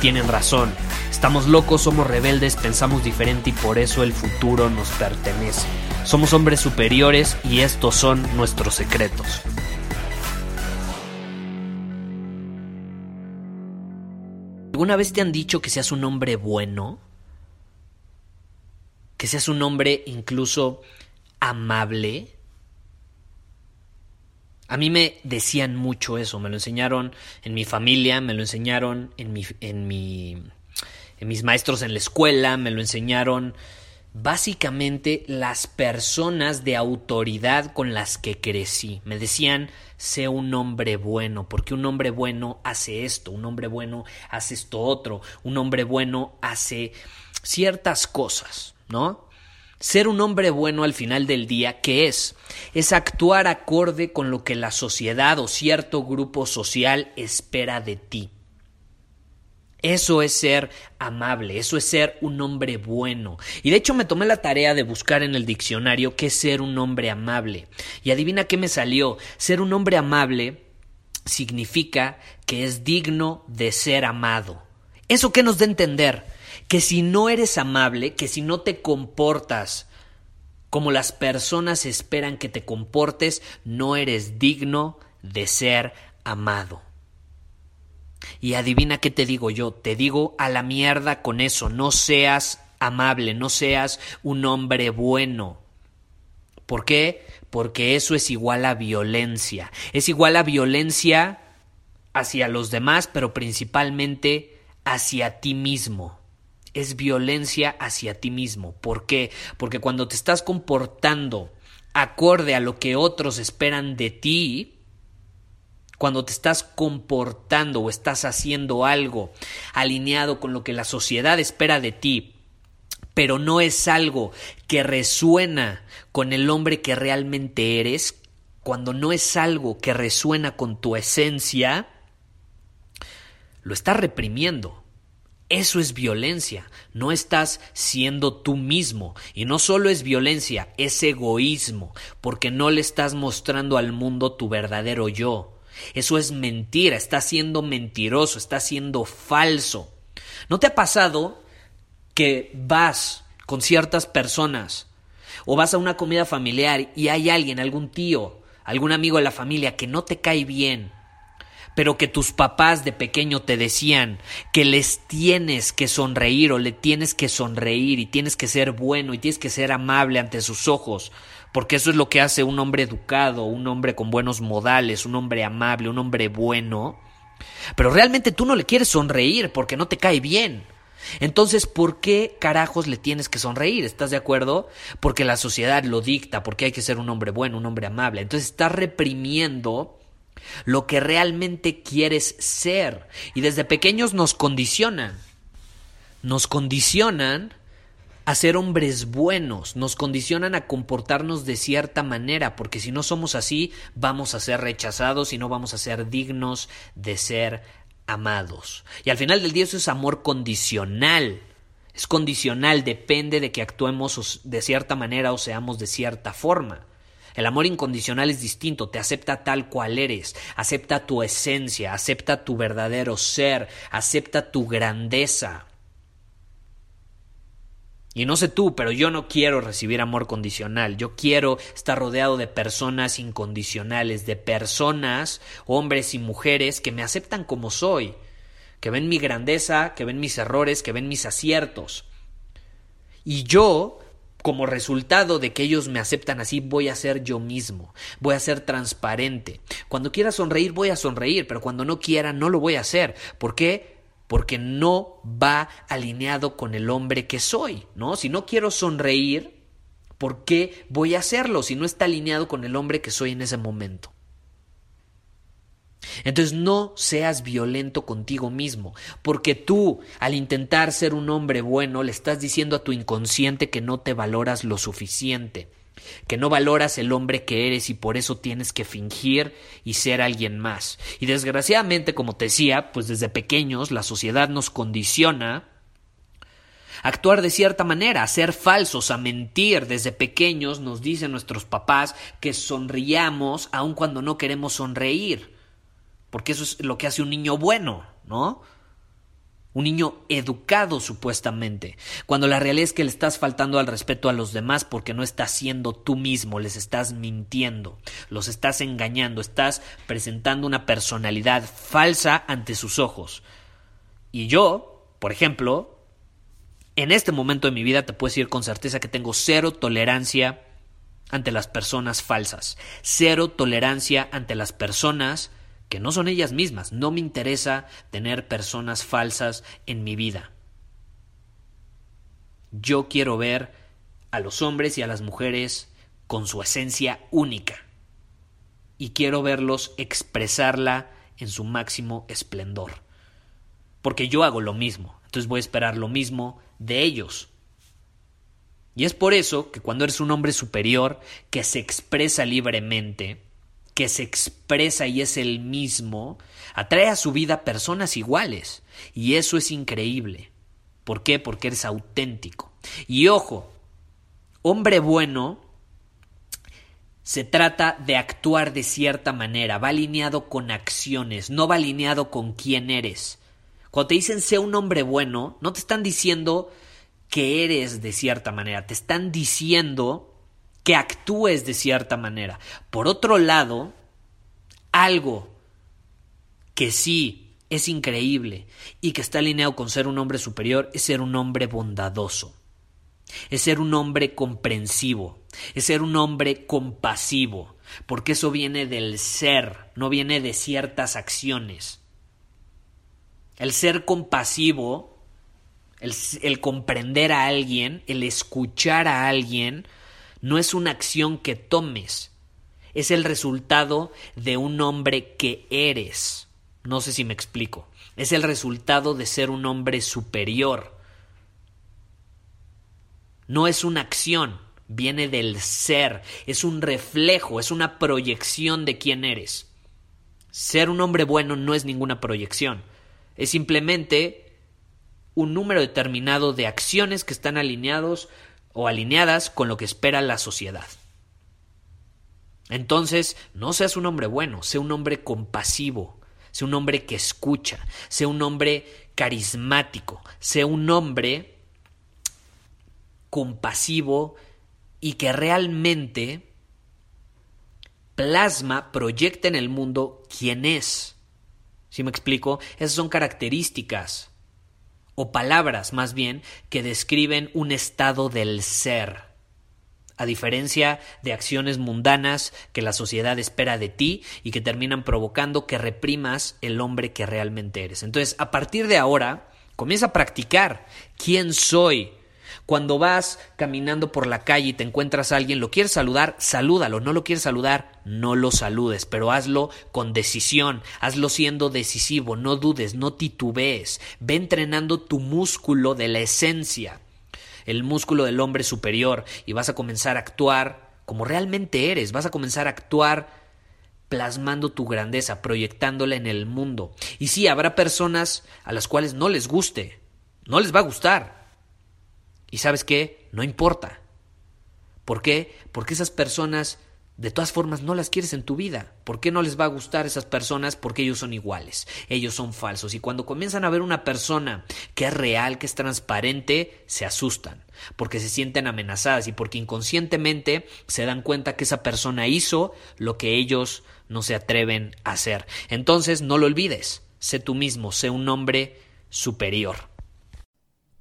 tienen razón. Estamos locos, somos rebeldes, pensamos diferente y por eso el futuro nos pertenece. Somos hombres superiores y estos son nuestros secretos. ¿Alguna vez te han dicho que seas un hombre bueno? que seas un hombre incluso amable. A mí me decían mucho eso, me lo enseñaron en mi familia, me lo enseñaron en, mi, en, mi, en mis maestros en la escuela, me lo enseñaron básicamente las personas de autoridad con las que crecí. Me decían, sé un hombre bueno, porque un hombre bueno hace esto, un hombre bueno hace esto otro, un hombre bueno hace ciertas cosas. ¿no? Ser un hombre bueno al final del día, ¿qué es? Es actuar acorde con lo que la sociedad o cierto grupo social espera de ti. Eso es ser amable, eso es ser un hombre bueno. Y de hecho me tomé la tarea de buscar en el diccionario qué es ser un hombre amable. Y adivina qué me salió. Ser un hombre amable significa que es digno de ser amado. ¿Eso qué nos da a entender? Que si no eres amable, que si no te comportas como las personas esperan que te comportes, no eres digno de ser amado. Y adivina qué te digo yo, te digo a la mierda con eso, no seas amable, no seas un hombre bueno. ¿Por qué? Porque eso es igual a violencia. Es igual a violencia hacia los demás, pero principalmente hacia ti mismo es violencia hacia ti mismo. ¿Por qué? Porque cuando te estás comportando acorde a lo que otros esperan de ti, cuando te estás comportando o estás haciendo algo alineado con lo que la sociedad espera de ti, pero no es algo que resuena con el hombre que realmente eres, cuando no es algo que resuena con tu esencia, lo estás reprimiendo. Eso es violencia. No estás siendo tú mismo. Y no solo es violencia, es egoísmo, porque no le estás mostrando al mundo tu verdadero yo. Eso es mentira, estás siendo mentiroso, estás siendo falso. ¿No te ha pasado que vas con ciertas personas o vas a una comida familiar y hay alguien, algún tío, algún amigo de la familia que no te cae bien pero que tus papás de pequeño te decían que les tienes que sonreír o le tienes que sonreír y tienes que ser bueno y tienes que ser amable ante sus ojos, porque eso es lo que hace un hombre educado, un hombre con buenos modales, un hombre amable, un hombre bueno. Pero realmente tú no le quieres sonreír porque no te cae bien. Entonces, ¿por qué carajos le tienes que sonreír? ¿Estás de acuerdo? Porque la sociedad lo dicta, porque hay que ser un hombre bueno, un hombre amable. Entonces estás reprimiendo lo que realmente quieres ser. Y desde pequeños nos condicionan. Nos condicionan a ser hombres buenos, nos condicionan a comportarnos de cierta manera, porque si no somos así, vamos a ser rechazados y no vamos a ser dignos de ser amados. Y al final del día eso es amor condicional. Es condicional, depende de que actuemos de cierta manera o seamos de cierta forma. El amor incondicional es distinto, te acepta tal cual eres, acepta tu esencia, acepta tu verdadero ser, acepta tu grandeza. Y no sé tú, pero yo no quiero recibir amor condicional. Yo quiero estar rodeado de personas incondicionales, de personas, hombres y mujeres, que me aceptan como soy, que ven mi grandeza, que ven mis errores, que ven mis aciertos. Y yo como resultado de que ellos me aceptan así, voy a ser yo mismo, voy a ser transparente. Cuando quiera sonreír, voy a sonreír, pero cuando no quiera, no lo voy a hacer. ¿Por qué? porque no va alineado con el hombre que soy, ¿no? Si no quiero sonreír, ¿por qué voy a hacerlo si no está alineado con el hombre que soy en ese momento? Entonces no seas violento contigo mismo, porque tú, al intentar ser un hombre bueno, le estás diciendo a tu inconsciente que no te valoras lo suficiente, que no valoras el hombre que eres y por eso tienes que fingir y ser alguien más. Y desgraciadamente, como te decía, pues desde pequeños la sociedad nos condiciona actuar de cierta manera, a ser falsos, a mentir. Desde pequeños nos dicen nuestros papás que sonriamos aun cuando no queremos sonreír porque eso es lo que hace un niño bueno, ¿no? Un niño educado supuestamente, cuando la realidad es que le estás faltando al respeto a los demás porque no estás siendo tú mismo, les estás mintiendo, los estás engañando, estás presentando una personalidad falsa ante sus ojos. Y yo, por ejemplo, en este momento de mi vida te puedo decir con certeza que tengo cero tolerancia ante las personas falsas, cero tolerancia ante las personas que no son ellas mismas. No me interesa tener personas falsas en mi vida. Yo quiero ver a los hombres y a las mujeres con su esencia única. Y quiero verlos expresarla en su máximo esplendor. Porque yo hago lo mismo. Entonces voy a esperar lo mismo de ellos. Y es por eso que cuando eres un hombre superior que se expresa libremente, que se expresa y es el mismo, atrae a su vida personas iguales. Y eso es increíble. ¿Por qué? Porque eres auténtico. Y ojo, hombre bueno se trata de actuar de cierta manera, va alineado con acciones, no va alineado con quién eres. Cuando te dicen sea un hombre bueno, no te están diciendo que eres de cierta manera, te están diciendo que actúes de cierta manera. Por otro lado, algo que sí es increíble y que está alineado con ser un hombre superior es ser un hombre bondadoso, es ser un hombre comprensivo, es ser un hombre compasivo, porque eso viene del ser, no viene de ciertas acciones. El ser compasivo el, comprender a alguien, el escuchar a alguien, no es una acción que tomes, es el resultado de un hombre que eres. No sé si me explico. Es el resultado de ser un hombre superior. No es una acción, viene del ser, es un reflejo, es una proyección de quién eres. Ser un hombre bueno no es ninguna proyección, es simplemente un número determinado de acciones que están alineados o alineadas con lo que espera la sociedad. Entonces, no seas un hombre bueno, sea un hombre compasivo, sea un hombre que escucha, sea un hombre carismático, sea un hombre compasivo y que realmente plasma, proyecta en el mundo quién es. ¿Sí me explico? Esas son características o palabras más bien que describen un estado del ser. A diferencia de acciones mundanas que la sociedad espera de ti y que terminan provocando que reprimas el hombre que realmente eres. Entonces, a partir de ahora, comienza a practicar quién soy, cuando vas caminando por la calle y te encuentras a alguien, lo quieres saludar, salúdalo, no lo quieres saludar, no lo saludes, pero hazlo con decisión, hazlo siendo decisivo, no dudes, no titubees, ve entrenando tu músculo de la esencia, el músculo del hombre superior, y vas a comenzar a actuar como realmente eres, vas a comenzar a actuar plasmando tu grandeza, proyectándola en el mundo. Y sí, habrá personas a las cuales no les guste, no les va a gustar, y sabes qué, no importa. ¿Por qué? Porque esas personas de todas formas no las quieres en tu vida. ¿Por qué no les va a gustar esas personas? Porque ellos son iguales, ellos son falsos. Y cuando comienzan a ver una persona que es real, que es transparente, se asustan, porque se sienten amenazadas y porque inconscientemente se dan cuenta que esa persona hizo lo que ellos no se atreven a hacer. Entonces, no lo olvides, sé tú mismo, sé un hombre superior.